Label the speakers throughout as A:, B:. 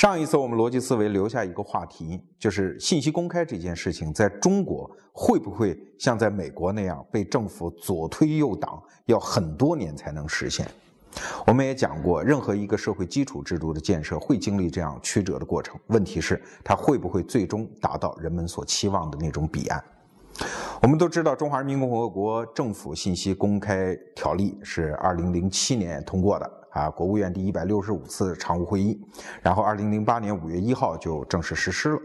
A: 上一次我们逻辑思维留下一个话题，就是信息公开这件事情，在中国会不会像在美国那样被政府左推右挡，要很多年才能实现？我们也讲过，任何一个社会基础制度的建设会经历这样曲折的过程。问题是，它会不会最终达到人们所期望的那种彼岸？我们都知道，《中华人民共和国政府信息公开条例》是二零零七年通过的。啊，国务院第一百六十五次常务会议，然后二零零八年五月一号就正式实施了。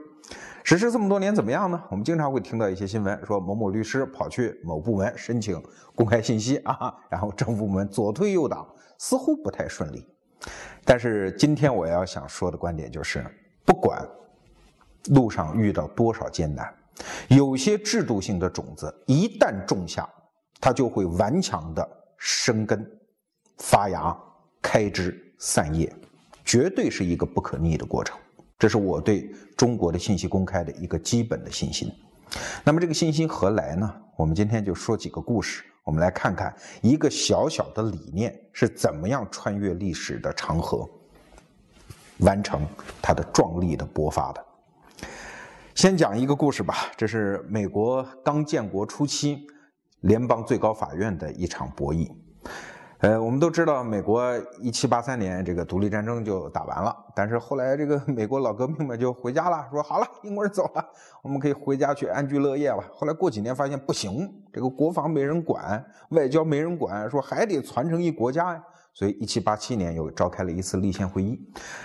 A: 实施这么多年怎么样呢？我们经常会听到一些新闻说某某律师跑去某部门申请公开信息啊，然后政府部门左推右挡，似乎不太顺利。但是今天我要想说的观点就是，不管路上遇到多少艰难，有些制度性的种子一旦种下，它就会顽强的生根发芽。开枝散叶，绝对是一个不可逆的过程。这是我对中国的信息公开的一个基本的信心。那么这个信心何来呢？我们今天就说几个故事，我们来看看一个小小的理念是怎么样穿越历史的长河，完成它的壮丽的勃发的。先讲一个故事吧，这是美国刚建国初期联邦最高法院的一场博弈。呃，我们都知道，美国一七八三年这个独立战争就打完了，但是后来这个美国老革命们就回家了，说好了，英国人走了，我们可以回家去安居乐业了。后来过几年发现不行，这个国防没人管，外交没人管，说还得传承一国家呀。所以，一七八七年又召开了一次立宪会议。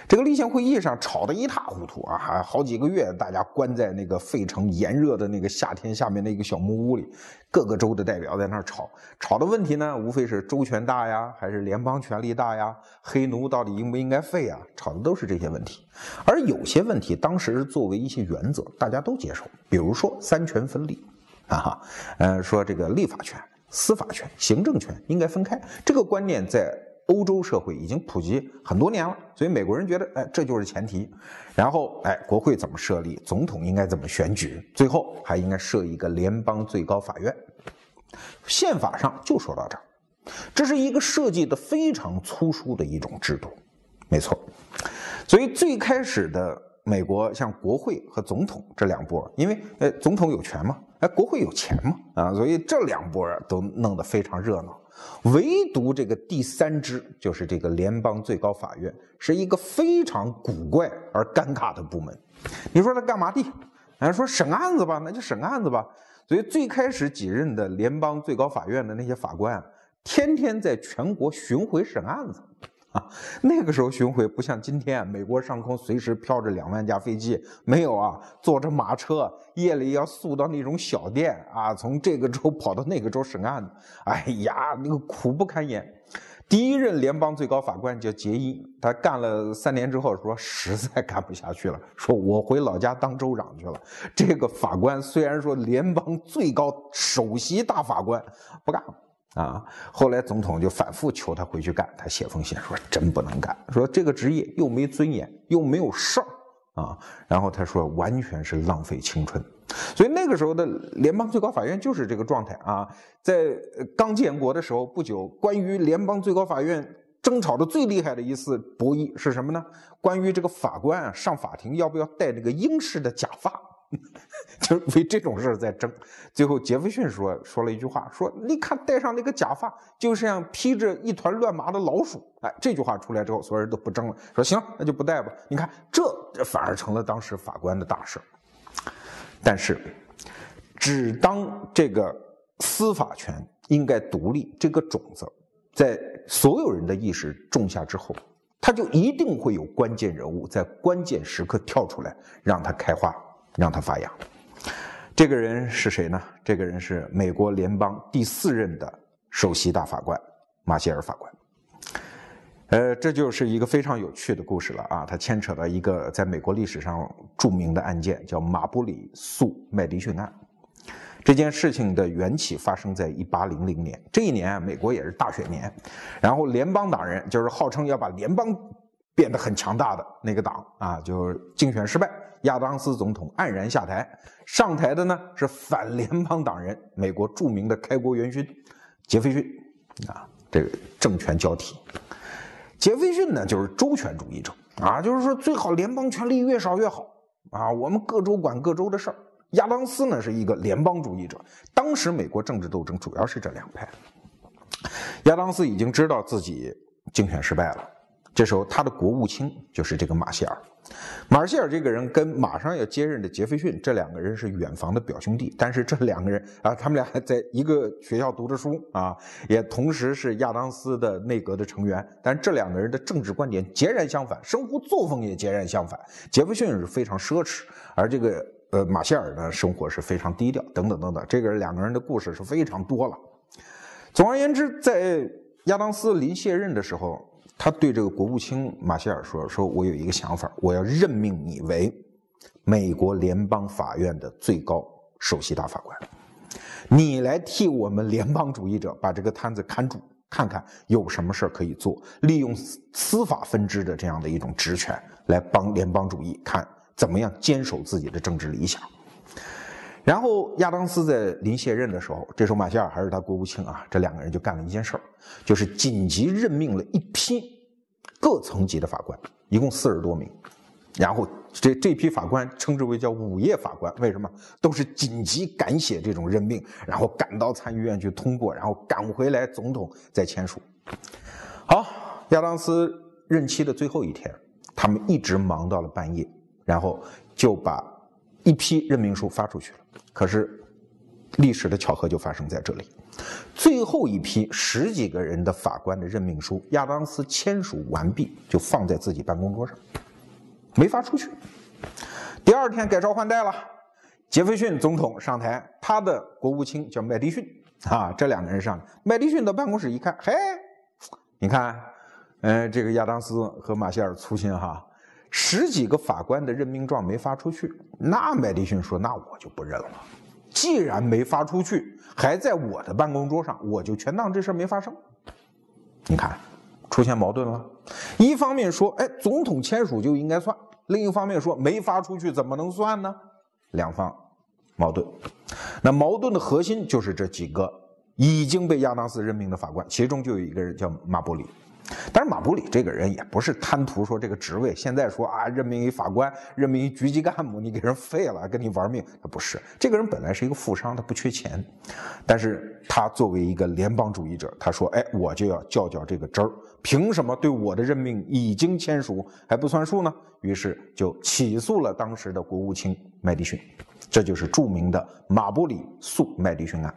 A: 这个立宪会议上吵得一塌糊涂啊，还好几个月，大家关在那个费城炎热的那个夏天下面的一个小木屋里，各个州的代表在那儿吵。吵的问题呢，无非是州权大呀，还是联邦权力大呀？黑奴到底应不应该废啊？吵的都是这些问题。而有些问题，当时作为一些原则，大家都接受。比如说三权分立，啊哈，呃，说这个立法权、司法权、行政权应该分开，这个观念在。欧洲社会已经普及很多年了，所以美国人觉得，哎，这就是前提。然后，哎，国会怎么设立，总统应该怎么选举，最后还应该设一个联邦最高法院。宪法上就说到这儿，这是一个设计的非常粗疏的一种制度，没错。所以最开始的美国，像国会和总统这两波，因为呃，总统有权嘛，哎，国会有钱嘛，啊，所以这两波都弄得非常热闹。唯独这个第三支，就是这个联邦最高法院，是一个非常古怪而尴尬的部门。你说他干嘛的？哎，说审案子吧，那就审案子吧。所以最开始几任的联邦最高法院的那些法官，天天在全国巡回审案子。啊，那个时候巡回不像今天，美国上空随时飘着两万架飞机，没有啊，坐着马车，夜里要宿到那种小店啊，从这个州跑到那个州审案子，哎呀，那个苦不堪言。第一任联邦最高法官叫杰伊，他干了三年之后说实在干不下去了，说我回老家当州长去了。这个法官虽然说联邦最高首席大法官，不干了。啊，后来总统就反复求他回去干，他写封信说真不能干，说这个职业又没尊严，又没有事儿啊。然后他说完全是浪费青春，所以那个时候的联邦最高法院就是这个状态啊。在刚建国的时候不久，关于联邦最高法院争吵的最厉害的一次博弈是什么呢？关于这个法官啊上法庭要不要戴这个英式的假发。就为这种事儿在争，最后杰弗逊说说了一句话，说你看戴上那个假发，就像披着一团乱麻的老鼠。哎，这句话出来之后，所有人都不争了，说行，那就不戴吧。你看，这反而成了当时法官的大事。但是，只当这个司法权应该独立这个种子在所有人的意识种下之后，他就一定会有关键人物在关键时刻跳出来，让它开花。让它发芽。这个人是谁呢？这个人是美国联邦第四任的首席大法官马歇尔法官。呃，这就是一个非常有趣的故事了啊！它牵扯到一个在美国历史上著名的案件，叫马布里诉麦迪逊案。这件事情的缘起发生在一八零零年，这一年美国也是大选年，然后联邦党人就是号称要把联邦变得很强大的那个党啊，就竞选失败。亚当斯总统黯然下台，上台的呢是反联邦党人，美国著名的开国元勋杰斐逊啊，这个政权交替。杰斐逊呢就是周权主义者啊，就是说最好联邦权力越少越好啊，我们各州管各州的事儿。亚当斯呢是一个联邦主义者，当时美国政治斗争主要是这两派。亚当斯已经知道自己竞选失败了，这时候他的国务卿就是这个马歇尔。马歇尔这个人跟马上要接任的杰斐逊，这两个人是远房的表兄弟，但是这两个人啊，他们俩还在一个学校读的书啊，也同时是亚当斯的内阁的成员，但这两个人的政治观点截然相反，生活作风也截然相反。杰斐逊是非常奢侈，而这个呃马歇尔呢，生活是非常低调，等等等等，这个两个人的故事是非常多了。总而言之，在亚当斯临卸任的时候。他对这个国务卿马歇尔说：“说我有一个想法，我要任命你为美国联邦法院的最高首席大法官，你来替我们联邦主义者把这个摊子看住，看看有什么事儿可以做，利用司法分支的这样的一种职权来帮联邦主义看怎么样坚守自己的政治理想。”然后亚当斯在临卸任的时候，这时候马歇尔还是他国务卿啊，这两个人就干了一件事儿，就是紧急任命了一批各层级的法官，一共四十多名。然后这这批法官称之为叫午夜法官，为什么？都是紧急赶写这种任命，然后赶到参议院去通过，然后赶回来总统再签署。好，亚当斯任期的最后一天，他们一直忙到了半夜，然后就把一批任命书发出去了。可是，历史的巧合就发生在这里。最后一批十几个人的法官的任命书，亚当斯签署完毕，就放在自己办公桌上，没发出去。第二天改朝换代了，杰斐逊总统上台，他的国务卿叫麦迪逊啊，这两个人上，麦迪逊到办公室一看，嘿，你看，嗯，这个亚当斯和马歇尔粗心哈。十几个法官的任命状没发出去，那麦迪逊说：“那我就不认了。既然没发出去，还在我的办公桌上，我就全当这事没发生。你看，出现矛盾了。一方面说，哎，总统签署就应该算；另一方面说，没发出去怎么能算呢？两方矛盾。那矛盾的核心就是这几个已经被亚当斯任命的法官，其中就有一个人叫马伯里。”但是马布里这个人也不是贪图说这个职位，现在说啊任命一法官，任命一局级干部，你给人废了，跟你玩命，他不是。这个人本来是一个富商，他不缺钱，但是他作为一个联邦主义者，他说，哎，我就要较较这个真儿，凭什么对我的任命已经签署还不算数呢？于是就起诉了当时的国务卿麦迪逊，这就是著名的马布里诉麦迪逊案。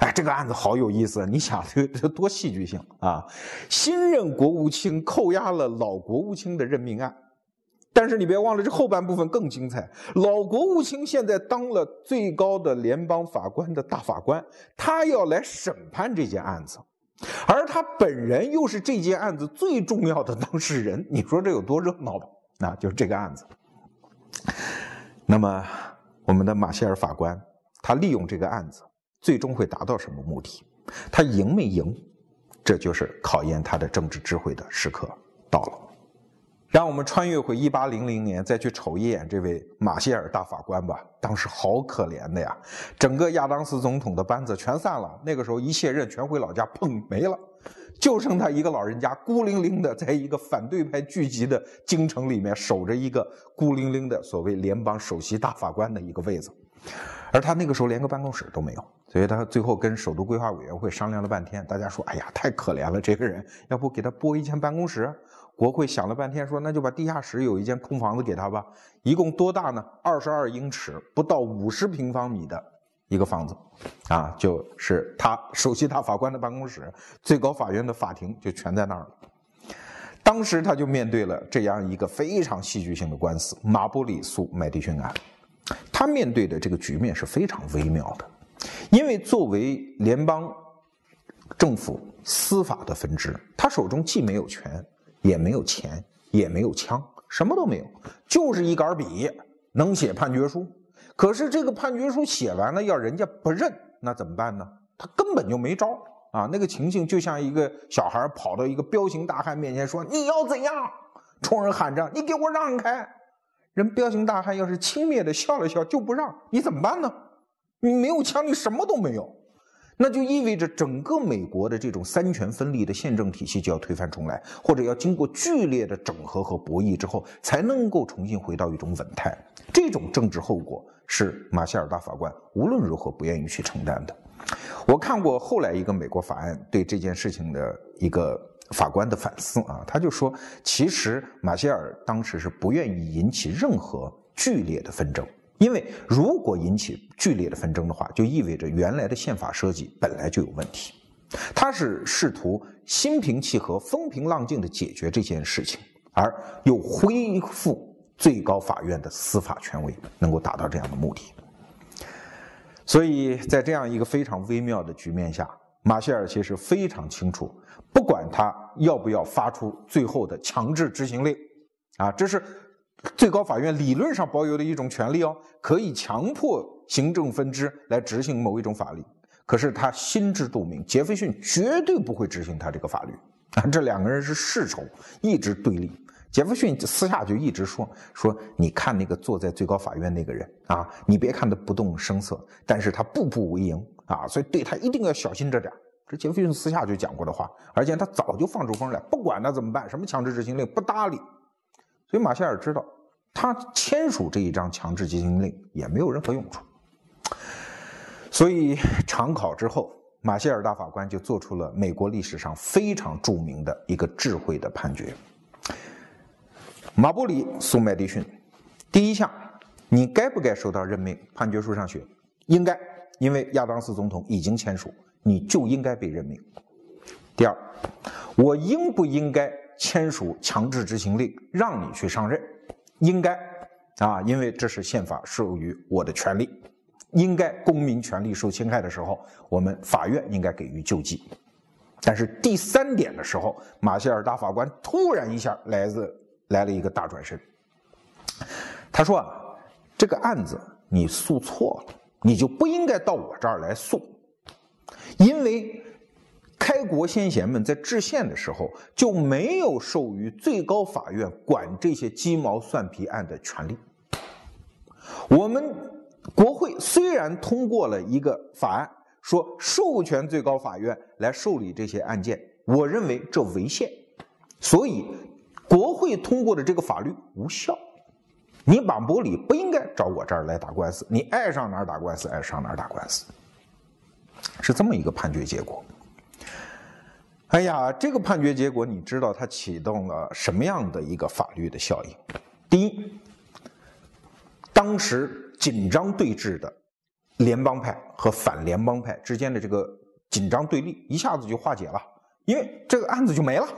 A: 哎，这个案子好有意思，你想这这多戏剧性啊！新任国务卿扣押了老国务卿的任命案，但是你别忘了，这后半部分更精彩。老国务卿现在当了最高的联邦法官的大法官，他要来审判这件案子，而他本人又是这件案子最重要的当事人，你说这有多热闹吧？那就是这个案子。那么，我们的马歇尔法官，他利用这个案子。最终会达到什么目的？他赢没赢？这就是考验他的政治智慧的时刻到了。让我们穿越回一八零零年，再去瞅一眼这位马歇尔大法官吧。当时好可怜的呀，整个亚当斯总统的班子全散了。那个时候一卸任，全回老家，砰没了，就剩他一个老人家，孤零零的在一个反对派聚集的京城里面守着一个孤零零的所谓联邦首席大法官的一个位子。而他那个时候连个办公室都没有，所以他最后跟首都规划委员会商量了半天，大家说：“哎呀，太可怜了，这个人，要不给他拨一间办公室？”国会想了半天，说：“那就把地下室有一间空房子给他吧。”一共多大呢？二十二英尺，不到五十平方米的一个房子，啊，就是他首席大法官的办公室，最高法院的法庭就全在那儿了。当时他就面对了这样一个非常戏剧性的官司——马布里诉麦迪逊案。他面对的这个局面是非常微妙的，因为作为联邦政府司法的分支，他手中既没有权，也没有钱，也没有枪，什么都没有，就是一杆笔，能写判决书。可是这个判决书写完了，要人家不认，那怎么办呢？他根本就没招啊！那个情形就像一个小孩跑到一个彪形大汉面前说：“你要怎样？”冲人喊着：“你给我让开！”人彪形大汉要是轻蔑的笑了笑就不让你怎么办呢？你没有枪，你什么都没有。那就意味着整个美国的这种三权分立的宪政体系就要推翻重来，或者要经过剧烈的整合和博弈之后，才能够重新回到一种稳态。这种政治后果是马歇尔大法官无论如何不愿意去承担的。我看过后来一个美国法案对这件事情的一个法官的反思啊，他就说，其实马歇尔当时是不愿意引起任何剧烈的纷争。因为如果引起剧烈的纷争的话，就意味着原来的宪法设计本来就有问题。他是试图心平气和、风平浪静地解决这件事情，而又恢复最高法院的司法权威，能够达到这样的目的。所以在这样一个非常微妙的局面下，马歇尔其实非常清楚，不管他要不要发出最后的强制执行令，啊，这是。最高法院理论上保有的一种权利哦，可以强迫行政分支来执行某一种法律。可是他心知肚明，杰斐逊绝对不会执行他这个法律啊！这两个人是世仇，一直对立。杰斐逊私下就一直说说，你看那个坐在最高法院那个人啊，你别看他不动声色，但是他步步为营啊，所以对他一定要小心着点。杰弗逊私下就讲过的话，而且他早就放出风来，不管他怎么办，什么强制执行令不搭理。所以马歇尔知道，他签署这一张强制执行令也没有任何用处。所以常考之后，马歇尔大法官就做出了美国历史上非常著名的一个智慧的判决：马布里诉麦迪逊，第一项，你该不该受到任命？判决书上写应该，因为亚当斯总统已经签署，你就应该被任命。第二，我应不应该？签署强制执行令，让你去上任，应该啊，因为这是宪法授予我的权利，应该公民权利受侵害的时候，我们法院应该给予救济。但是第三点的时候，马歇尔大法官突然一下来自来了一个大转身，他说啊，这个案子你诉错了，你就不应该到我这儿来诉，因为。开国先贤们在制宪的时候就没有授予最高法院管这些鸡毛蒜皮案的权利。我们国会虽然通过了一个法案，说授权最高法院来受理这些案件，我认为这违宪，所以国会通过的这个法律无效。你马伯里不应该找我这儿来打官司，你爱上哪儿打官司，爱上哪儿打官司，是这么一个判决结果。哎呀，这个判决结果，你知道它启动了什么样的一个法律的效应？第一，当时紧张对峙的联邦派和反联邦派之间的这个紧张对立一下子就化解了，因为这个案子就没了，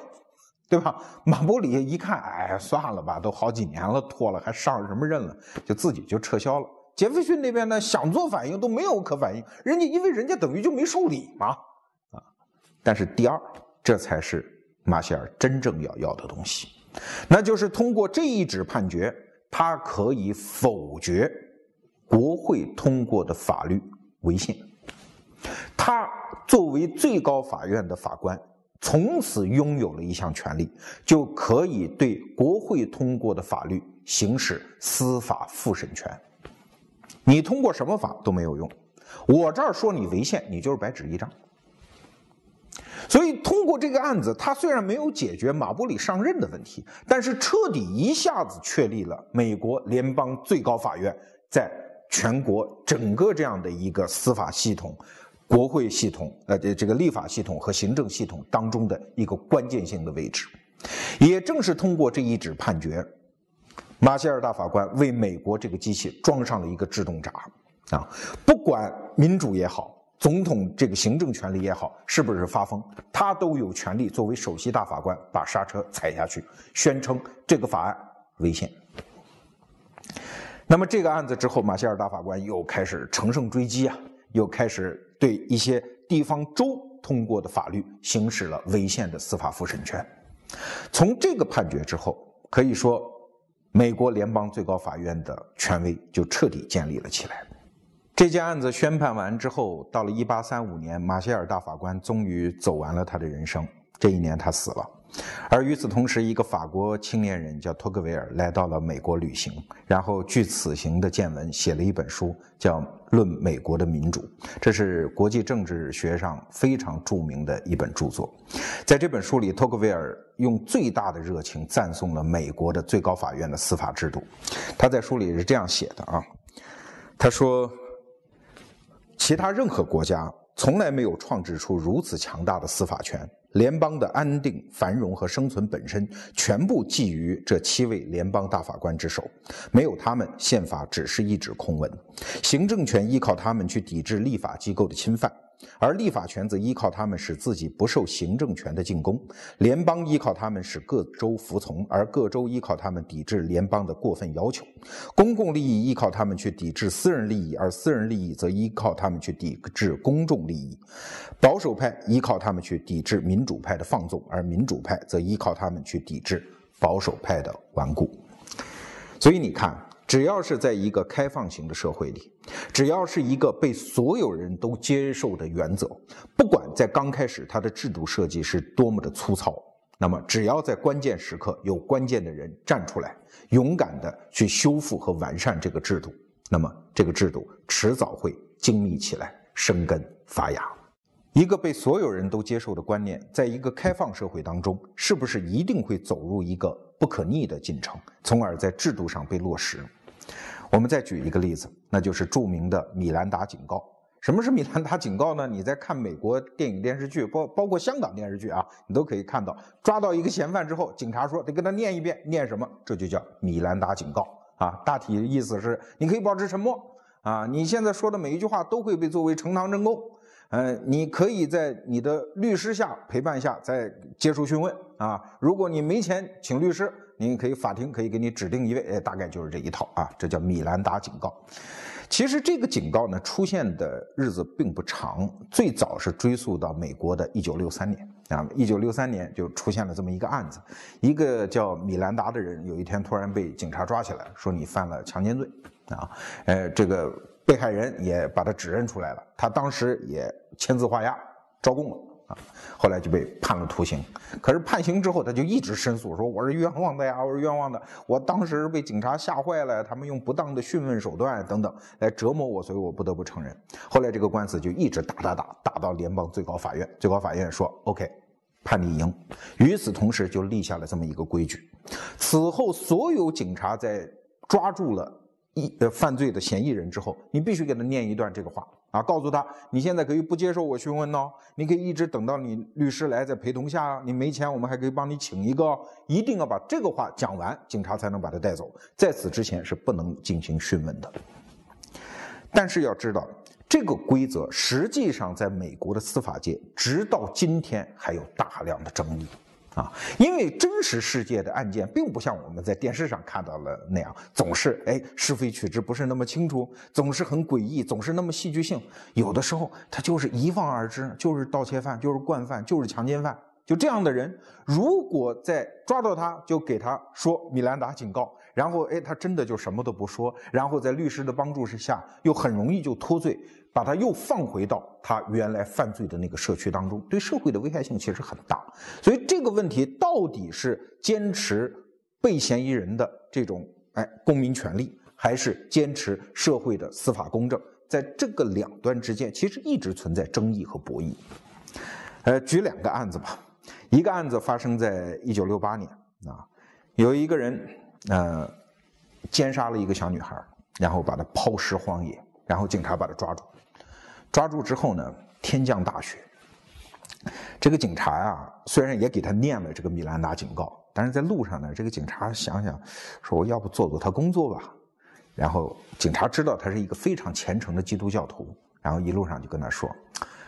A: 对吧？马伯里一看，哎，算了吧，都好几年了，拖了还上什么任了，就自己就撤销了。杰斐逊那边呢，想做反应都没有可反应，人家因为人家等于就没受理嘛，啊。但是第二。这才是马歇尔真正要要的东西，那就是通过这一纸判决，他可以否决国会通过的法律违宪。他作为最高法院的法官，从此拥有了一项权利，就可以对国会通过的法律行使司法复审权。你通过什么法都没有用，我这儿说你违宪，你就是白纸一张。所以，通过这个案子，他虽然没有解决马布里上任的问题，但是彻底一下子确立了美国联邦最高法院在全国整个这样的一个司法系统、国会系统、呃，这这个立法系统和行政系统当中的一个关键性的位置。也正是通过这一纸判决，马歇尔大法官为美国这个机器装上了一个制动闸啊，不管民主也好。总统这个行政权力也好，是不是发疯，他都有权利作为首席大法官把刹车踩下去，宣称这个法案违宪。那么这个案子之后，马歇尔大法官又开始乘胜追击啊，又开始对一些地方州通过的法律行使了违宪的司法复审权。从这个判决之后，可以说美国联邦最高法院的权威就彻底建立了起来。这件案子宣判完之后，到了一八三五年，马歇尔大法官终于走完了他的人生这一年他死了。而与此同时，一个法国青年人叫托克维尔来到了美国旅行，然后据此行的见闻写了一本书，叫《论美国的民主》，这是国际政治学上非常著名的一本著作。在这本书里，托克维尔用最大的热情赞颂了美国的最高法院的司法制度。他在书里是这样写的啊，他说：“其他任何国家从来没有创制出如此强大的司法权。”联邦的安定、繁荣和生存本身，全部寄于这七位联邦大法官之手。没有他们，宪法只是一纸空文。行政权依靠他们去抵制立法机构的侵犯。而立法权则依靠他们使自己不受行政权的进攻，联邦依靠他们使各州服从，而各州依靠他们抵制联邦的过分要求。公共利益依靠他们去抵制私人利益，而私人利益则依靠他们去抵制公众利益。保守派依靠他们去抵制民主派的放纵，而民主派则依靠他们去抵制保守派的顽固。所以你看。只要是在一个开放型的社会里，只要是一个被所有人都接受的原则，不管在刚开始它的制度设计是多么的粗糙，那么只要在关键时刻有关键的人站出来，勇敢的去修复和完善这个制度，那么这个制度迟早会精密起来，生根发芽。一个被所有人都接受的观念，在一个开放社会当中，是不是一定会走入一个不可逆的进程，从而在制度上被落实？我们再举一个例子，那就是著名的米兰达警告。什么是米兰达警告呢？你在看美国电影电视剧，包包括香港电视剧啊，你都可以看到，抓到一个嫌犯之后，警察说得跟他念一遍，念什么？这就叫米兰达警告啊。大体意思是，你可以保持沉默啊，你现在说的每一句话都会被作为呈堂证供。嗯，你可以在你的律师下陪伴下再接受讯问啊。如果你没钱请律师，你可以法庭可以给你指定一位，哎，大概就是这一套啊。这叫米兰达警告。其实这个警告呢，出现的日子并不长，最早是追溯到美国的1963年啊。1963年就出现了这么一个案子，一个叫米兰达的人，有一天突然被警察抓起来，说你犯了强奸罪啊。呃，这个。被害人也把他指认出来了，他当时也签字画押招供了啊，后来就被判了徒刑。可是判刑之后，他就一直申诉，说我是冤枉的呀，我是冤枉的，我当时被警察吓坏了，他们用不当的讯问手段等等来折磨我，所以我不得不承认。后来这个官司就一直打打打打到联邦最高法院，最高法院说 OK，判你赢。与此同时，就立下了这么一个规矩：此后所有警察在抓住了。一呃犯罪的嫌疑人之后，你必须给他念一段这个话啊，告诉他你现在可以不接受我讯问哦，你可以一直等到你律师来再陪同下啊，你没钱我们还可以帮你请一个，一定要把这个话讲完，警察才能把他带走，在此之前是不能进行讯问的。但是要知道，这个规则实际上在美国的司法界，直到今天还有大量的争议。啊，因为真实世界的案件并不像我们在电视上看到了那样，总是哎是非曲直不是那么清楚，总是很诡异，总是那么戏剧性。有的时候他就是一望而知，就是盗窃犯，就是惯犯，就是强奸犯。就这样的人，如果在抓到他，就给他说米兰达警告，然后哎，他真的就什么都不说，然后在律师的帮助之下，又很容易就脱罪，把他又放回到他原来犯罪的那个社区当中，对社会的危害性其实很大。所以这个问题到底是坚持被嫌疑人的这种哎公民权利，还是坚持社会的司法公正，在这个两端之间，其实一直存在争议和博弈。呃，举两个案子吧。一个案子发生在一九六八年啊，有一个人呃奸杀了一个小女孩，然后把她抛尸荒野，然后警察把他抓住。抓住之后呢，天降大雪。这个警察呀，虽然也给他念了这个米兰达警告，但是在路上呢，这个警察想想说，我要不做做他工作吧。然后警察知道他是一个非常虔诚的基督教徒，然后一路上就跟他说，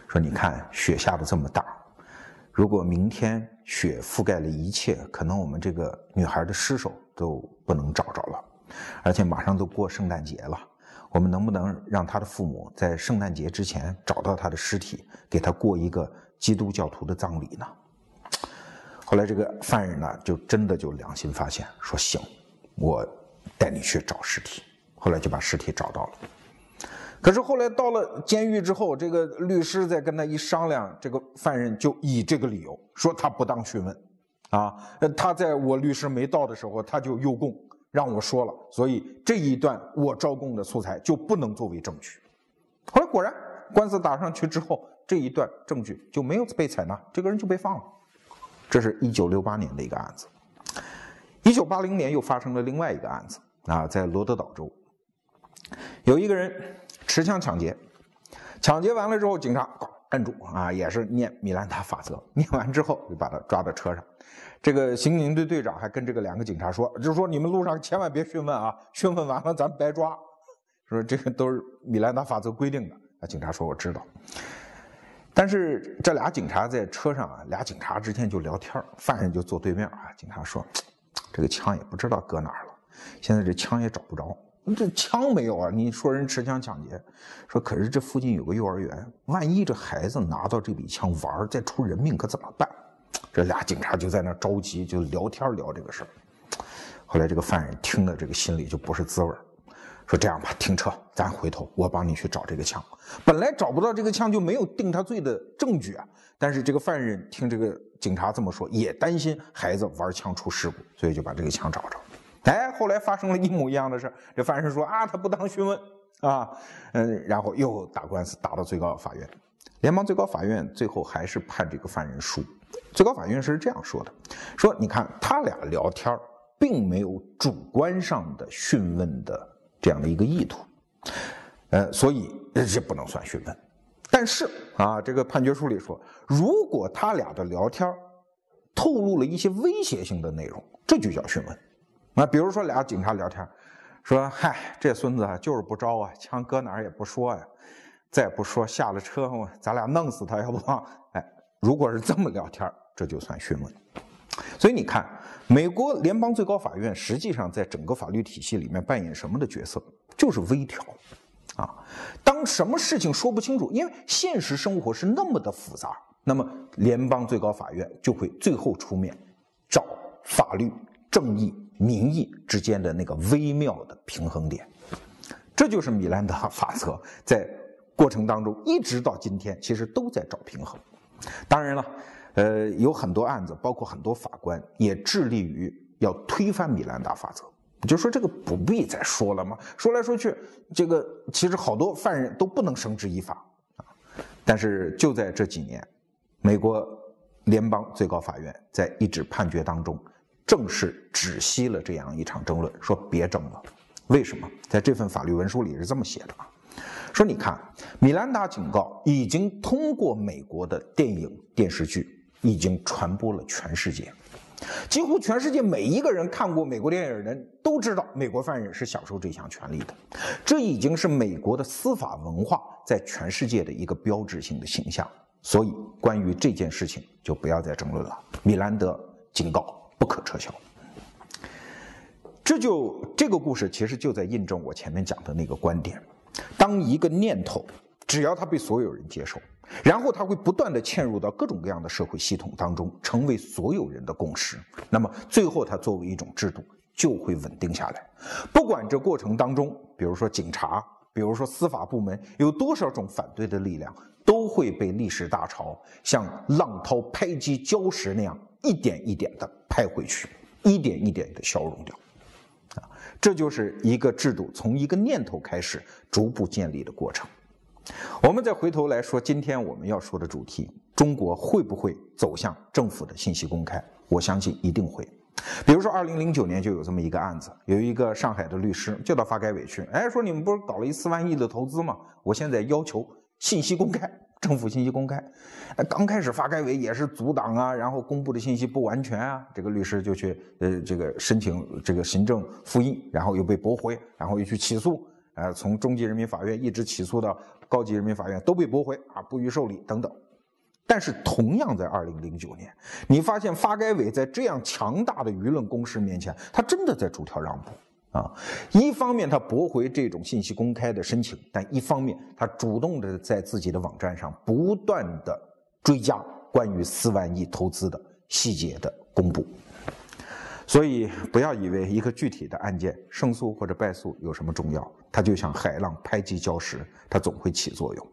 A: 说你看雪下的这么大。如果明天雪覆盖了一切，可能我们这个女孩的尸首都不能找着了，而且马上都过圣诞节了，我们能不能让他的父母在圣诞节之前找到他的尸体，给他过一个基督教徒的葬礼呢？后来这个犯人呢，就真的就良心发现，说行，我带你去找尸体。后来就把尸体找到了。可是后来到了监狱之后，这个律师再跟他一商量，这个犯人就以这个理由说他不当讯问，啊，他在我律师没到的时候他就诱供，让我说了，所以这一段我招供的素材就不能作为证据。后来果然官司打上去之后，这一段证据就没有被采纳，这个人就被放了。这是一九六八年的一个案子。一九八零年又发生了另外一个案子啊，在罗德岛州，有一个人。持枪抢劫，抢劫完了之后，警察摁住啊，也是念米兰达法则。念完之后，就把他抓到车上。这个刑警队队长还跟这个两个警察说，就说你们路上千万别讯问啊，讯问完了咱白抓。说这个都是米兰达法则规定的。啊，警察说我知道。但是这俩警察在车上啊，俩警察之间就聊天犯人就坐对面啊。警察说，这个枪也不知道搁哪儿了，现在这枪也找不着。这枪没有啊？你说人持枪抢劫，说可是这附近有个幼儿园，万一这孩子拿到这笔枪玩再出人命可怎么办？这俩警察就在那着急，就聊天聊这个事儿。后来这个犯人听了，这个心里就不是滋味儿，说这样吧，停车，咱回头我帮你去找这个枪。本来找不到这个枪就没有定他罪的证据啊，但是这个犯人听这个警察这么说，也担心孩子玩枪出事故，所以就把这个枪找着。哎，后来发生了一模一样的事这犯人说啊，他不当询问啊，嗯，然后又打官司打到最高法院，联邦最高法院最后还是判这个犯人输。最高法院是这样说的：说你看他俩聊天并没有主观上的讯问的这样的一个意图，呃，所以这不能算讯问。但是啊，这个判决书里说，如果他俩的聊天透露了一些威胁性的内容，这就叫讯问。那比如说俩警察聊天，说：“嗨，这孙子啊就是不招啊，枪搁哪儿也不说呀，再不说下了车，咱俩弄死他，要不？哎，如果是这么聊天，这就算讯问。所以你看，美国联邦最高法院实际上在整个法律体系里面扮演什么的角色？就是微调啊。当什么事情说不清楚，因为现实生活是那么的复杂，那么联邦最高法院就会最后出面找法律正义。民意之间的那个微妙的平衡点，这就是米兰达法则在过程当中一直到今天，其实都在找平衡。当然了，呃，有很多案子，包括很多法官也致力于要推翻米兰达法则。就说这个不必再说了嘛，说来说去，这个其实好多犯人都不能绳之以法啊。但是就在这几年，美国联邦最高法院在一纸判决当中。正式止息了这样一场争论，说别争了。为什么？在这份法律文书里是这么写的啊？说你看，米兰达警告已经通过美国的电影、电视剧，已经传播了全世界，几乎全世界每一个人看过美国电影的人都知道，美国犯人是享受这项权利的。这已经是美国的司法文化在全世界的一个标志性的形象。所以，关于这件事情，就不要再争论了。米兰德警告。不可撤销，这就这个故事其实就在印证我前面讲的那个观点：当一个念头只要它被所有人接受，然后它会不断的嵌入到各种各样的社会系统当中，成为所有人的共识，那么最后它作为一种制度就会稳定下来。不管这过程当中，比如说警察，比如说司法部门有多少种反对的力量，都会被历史大潮像浪涛拍击礁石那样。一点一点的拍回去，一点一点的消融掉，啊，这就是一个制度从一个念头开始逐步建立的过程。我们再回头来说，今天我们要说的主题：中国会不会走向政府的信息公开？我相信一定会。比如说，二零零九年就有这么一个案子，有一个上海的律师就到发改委去，哎，说你们不是搞了一四万亿的投资吗？我现在要求信息公开。政府信息公开，刚开始发改委也是阻挡啊，然后公布的信息不完全啊，这个律师就去呃这个申请这个行政复议，然后又被驳回，然后又去起诉，呃从中级人民法院一直起诉到高级人民法院都被驳回啊，不予受理等等。但是同样在二零零九年，你发现发改委在这样强大的舆论攻势面前，他真的在逐条让步。啊，一方面他驳回这种信息公开的申请，但一方面他主动的在自己的网站上不断的追加关于四万亿投资的细节的公布。所以不要以为一个具体的案件胜诉或者败诉有什么重要，它就像海浪拍击礁石，它总会起作用。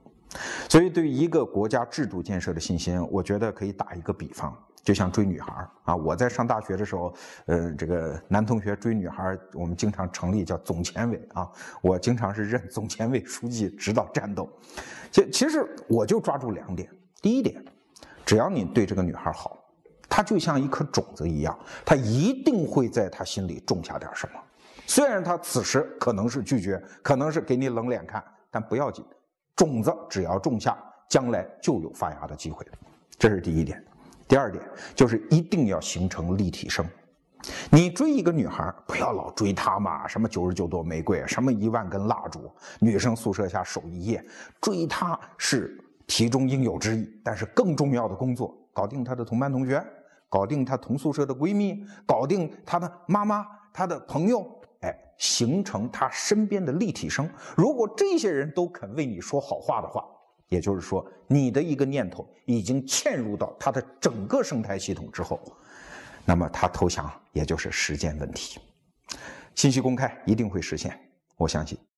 A: 所以，对于一个国家制度建设的信心，我觉得可以打一个比方，就像追女孩啊。我在上大学的时候，呃，这个男同学追女孩，我们经常成立叫总前委啊。我经常是任总前委书记，指导战斗。其其实我就抓住两点：第一点，只要你对这个女孩好，她就像一颗种子一样，她一定会在她心里种下点什么。虽然她此时可能是拒绝，可能是给你冷脸看，但不要紧。种子只要种下，将来就有发芽的机会，这是第一点。第二点就是一定要形成立体声。你追一个女孩，不要老追她嘛，什么九十九朵玫瑰，什么一万根蜡烛，女生宿舍下守一夜，追她是题中应有之义。但是更重要的工作，搞定她的同班同学，搞定她同宿舍的闺蜜，搞定她的妈妈、她的朋友。哎，形成她身边的立体声。如果这些人都肯为你说好话的话，也就是说，你的一个念头已经嵌入到它的整个生态系统之后，那么他投降也就是时间问题。信息公开一定会实现，我相信。